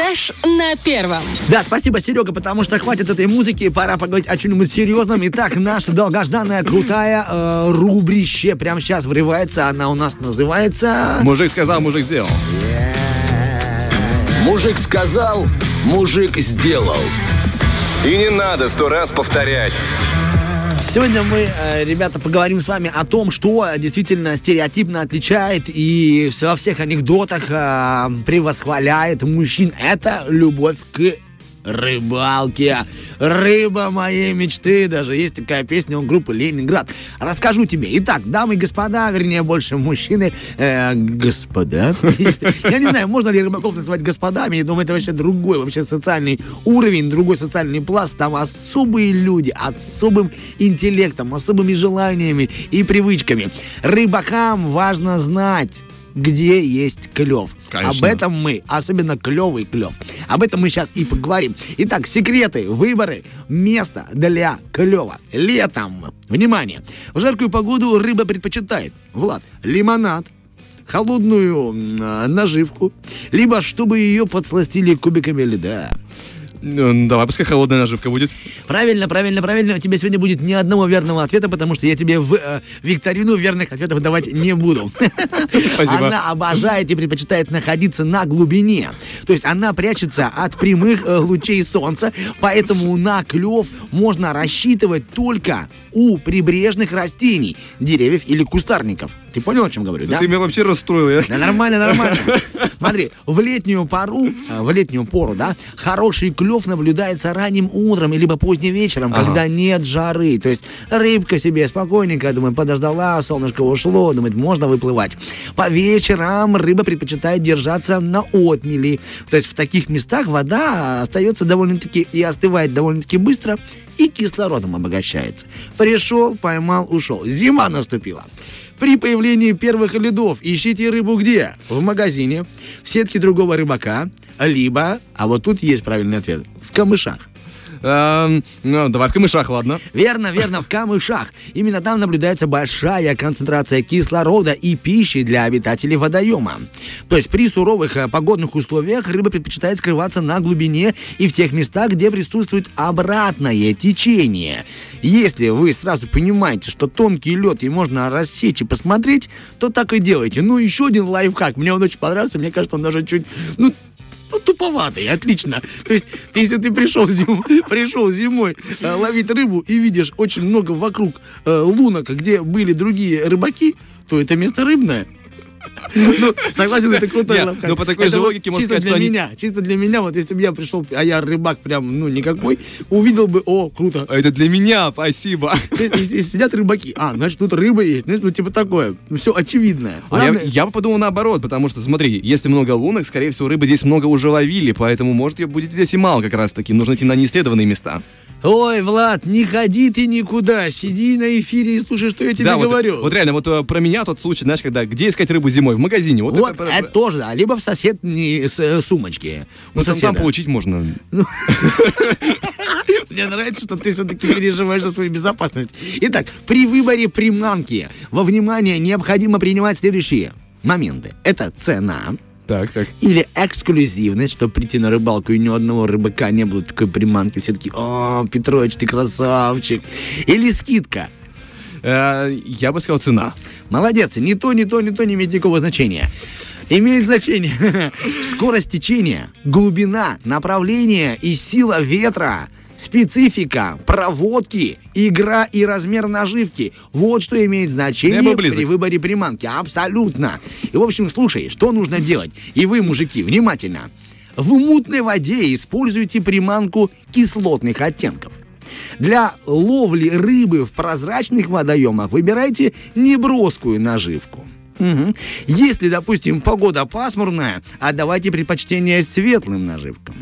Фреш на первом. Да, спасибо, Серега, потому что хватит этой музыки, пора поговорить о чем-нибудь серьезном. Итак, наша долгожданная крутая э, рубрище прямо сейчас врывается. Она у нас называется... Мужик сказал, мужик сделал. Мужик сказал, мужик сделал. И не надо сто раз повторять. Сегодня мы, э, ребята, поговорим с вами о том, что действительно стереотипно отличает и во всех анекдотах э, превосхваляет мужчин. Это любовь к рыбалке. Рыба моей мечты. Даже есть такая песня у группы Ленинград. Расскажу тебе. Итак, дамы и господа, вернее, больше мужчины. Э, господа. Я не знаю, можно ли рыбаков называть господами. Я думаю, это вообще другой, вообще социальный уровень, другой социальный пласт. Там особые люди, особым интеллектом, особыми желаниями и привычками. Рыбакам важно знать, где есть клев. Конечно. Об этом мы, особенно клевый клев. Об этом мы сейчас и поговорим. Итак, секреты, выборы, место для клева. Летом, внимание, в жаркую погоду рыба предпочитает, Влад, лимонад, холодную наживку, либо чтобы ее подсластили кубиками льда. Ну, давай, пускай холодная наживка будет. Правильно, правильно, правильно. У тебя сегодня будет ни одного верного ответа, потому что я тебе в э, викторину верных ответов давать не буду. Спасибо. Она обожает и предпочитает находиться на глубине. То есть она прячется от прямых э, лучей солнца, поэтому на клев можно рассчитывать только у прибрежных растений, деревьев или кустарников. Ты понял, о чем говорю, да? Ты меня вообще расстроил. я. Да нормально, нормально. Смотри, в летнюю пору, э, в летнюю пору, да, хороший клев наблюдается ранним утром либо поздним вечером, Ага. когда нет жары. То есть рыбка себе спокойненько, думает, подождала, солнышко ушло, думает, можно выплывать. По вечерам рыба предпочитает держаться на отмели. То есть в таких местах вода остается довольно-таки и остывает довольно-таки быстро, и кислородом обогащается. Пришел, поймал, ушел. Зима наступила. При появлении первых ледов ищите рыбу где? В магазине, в сетке другого рыбака, либо, а вот тут есть правильный ответ, в камышах. Эм, Ну, давай в камышах, ладно. Верно, верно, в камышах. Именно там наблюдается большая концентрация кислорода и пищи для обитателей водоема. То есть при суровых э, погодных условиях рыба предпочитает скрываться на глубине и в тех местах, где присутствует обратное течение. Если вы сразу понимаете, что тонкий лед и можно рассечь и посмотреть, то так и делайте. Ну, еще один лайфхак. Мне он очень понравился. Мне кажется, он даже чуть... Ну, ну, туповатый, отлично. То есть, если ты пришел, зим- пришел зимой э, ловить рыбу и видишь очень много вокруг э, лунок, где были другие рыбаки, то это место рыбное. Ну, согласен, это крутой Нет, лайфхак. ну, по такой же логике можно чисто сказать, для что они- меня, чисто для меня, вот если бы я пришел, а я рыбак прям, ну, никакой, увидел бы, о, круто. А Это для меня, спасибо. То есть, если сидят рыбаки, а, значит, тут рыба есть, значит, ну, типа такое, все очевидное. Главное- я бы подумал наоборот, потому что, смотри, если много лунок, скорее всего, рыбы здесь много уже ловили, поэтому, может, ее будет здесь и мало как раз-таки. Нужно идти на неисследованные места. Ой, Влад, не ходи ты никуда, сиди на эфире и слушай, что я тебе да, вот, говорю. вот реально, вот э, про меня тот случай, знаешь, когда где искать рыбу зимой? В магазине. Вот, Вот это, это, тоже, да. Либо в соседней э, сумочке. ну, там, там получить можно. Мне нравится, что ты все-таки переживаешь за свою безопасность. Итак, при выборе приманки во внимание необходимо принимать следующие моменты. Это цена Так, так. или эксклюзивность, чтобы прийти на рыбалку и ни у одного рыбака не было такой приманки. Все таки о, Петрович, ты красавчик. Или скидка. Э, я бы сказал цена. Молодец, ни то, ни то, ни то не имеет никакого значения. Имеет значение скорость течения, глубина, направление и сила ветра, специфика, проводки, игра и размер наживки. Вот что имеет значение при выборе приманки. Абсолютно. И, в общем, слушай, что нужно делать? И вы, мужики, внимательно. В мутной воде используйте приманку кислотных оттенков. Для ловли рыбы в прозрачных водоемах выбирайте неброскую наживку. Мгм. Если, допустим, погода пасмурная, отдавайте предпочтение светлым наживкам.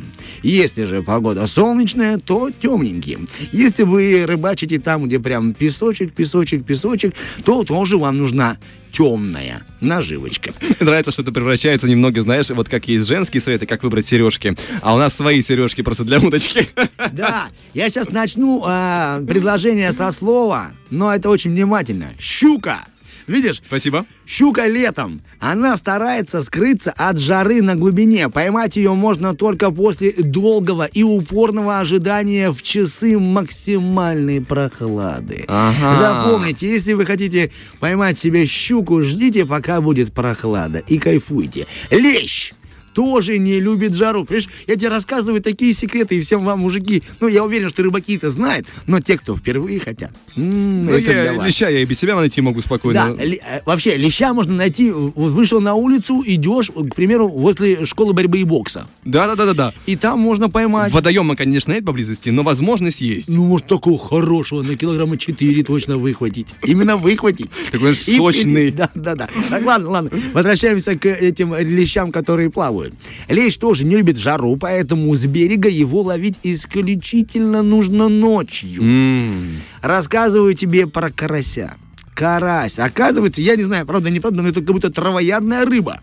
Если же погода солнечная, то темненьким. Если вы рыбачите там, где прям песочек, песочек, песочек, то тоже вам нужна темная наживочка. Нравится, что это превращается немного, знаешь, вот как есть женские советы, как выбрать сережки, а у нас свои сережки просто для удочки. Да, я сейчас начну а, предложение со слова, но это очень внимательно. Щука. Видишь? Спасибо. Щука летом. Она старается скрыться от жары на глубине. Поймать ее можно только после долгого и упорного ожидания в часы максимальной прохлады. Ага. Запомните, если вы хотите поймать себе щуку, ждите, пока будет прохлада и кайфуйте. Лещ! Тоже не любит жару. Понимаешь, я тебе рассказываю такие секреты, и всем вам, мужики, ну, я уверен, что рыбаки это знают, но те, кто впервые хотят, м, Ну, это для я вас. леща я и без себя найти могу спокойно. Да, ли- э, вообще, леща можно найти, вышел на улицу, идешь, к примеру, возле школы борьбы и бокса. Да, да, да, да, да. И там можно поймать. Водоема, конечно, нет поблизости, но возможность есть. Ну, может, такого хорошего на килограмма 4 точно выхватить. Именно выхватить. Такой сочный. Да, да, да. Так, ладно, ладно. Возвращаемся к этим лещам, которые плавают. Лещ тоже не любит жару, поэтому с берега его ловить исключительно нужно ночью. М. Рассказываю тебе про карася. Карась. Оказывается, я не знаю, правда, неправда, но это как будто травоядная рыба.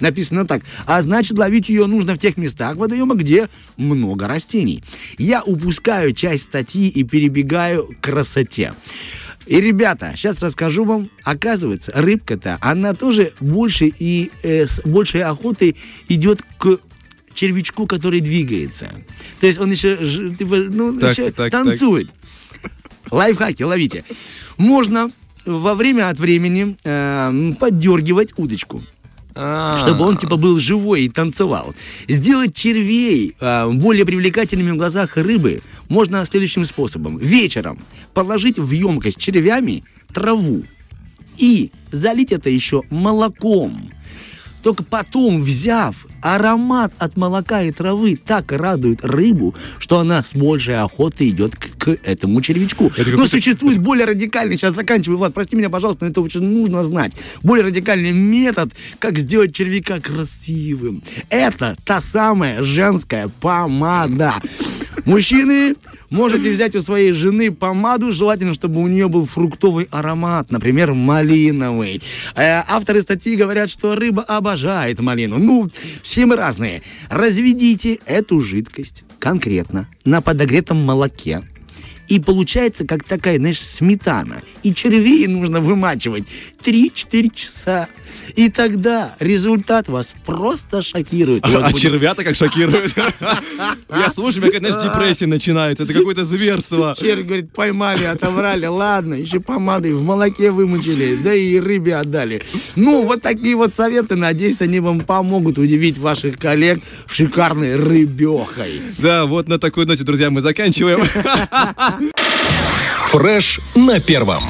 Написано так. А значит, ловить ее нужно в тех местах водоема, где много растений. Я упускаю часть статьи и перебегаю к красоте. И, ребята, сейчас расскажу вам. Оказывается, рыбка-то, она тоже больше и э, с большей охотой идет к червячку, который двигается. То есть он еще, типа, ну, Так, еще так, так. танцует. Лайфхаки ловите. Можно во время от времени э, поддергивать удочку. А. Чтобы он типа был живой и танцевал. Сделать червей э, более привлекательными в глазах рыбы можно следующим способом. Вечером положить в емкость червями траву и залить это еще молоком. Только потом, взяв, аромат от молока и травы так радует рыбу, что она с большей охотой идет к, к этому червячку. Это Но какой-то- существует более радикальный, сейчас заканчиваю, Влад, прости меня, пожалуйста, но это очень нужно знать. Более радикальный метод, как сделать червяка красивым. Это та самая женская помада. Мужчины, можете взять у своей жены помаду, желательно, чтобы у нее был фруктовый аромат, например, малиновый. Э, авторы статьи говорят, что рыба обожает малину. Ну, все мы разные. Разведите эту жидкость конкретно на подогретом молоке. И получается, как такая, знаешь, сметана. И червей нужно вымачивать 3-4 часа. И тогда результат вас просто шокирует. Вас А будет червята как шокируют. Я слушаю, меня, знаешь, депрессия начинается. Это какое-то зверство. Червь, говорит, поймали, отобрали. Ладно, еще помадой в молоке вымочили, да и рыбе отдали. Ну, вот такие вот советы. Надеюсь, они вам помогут удивить ваших коллег шикарной рыбехой. Да, вот на такой ноте, друзья, мы заканчиваем. Фреш на первом.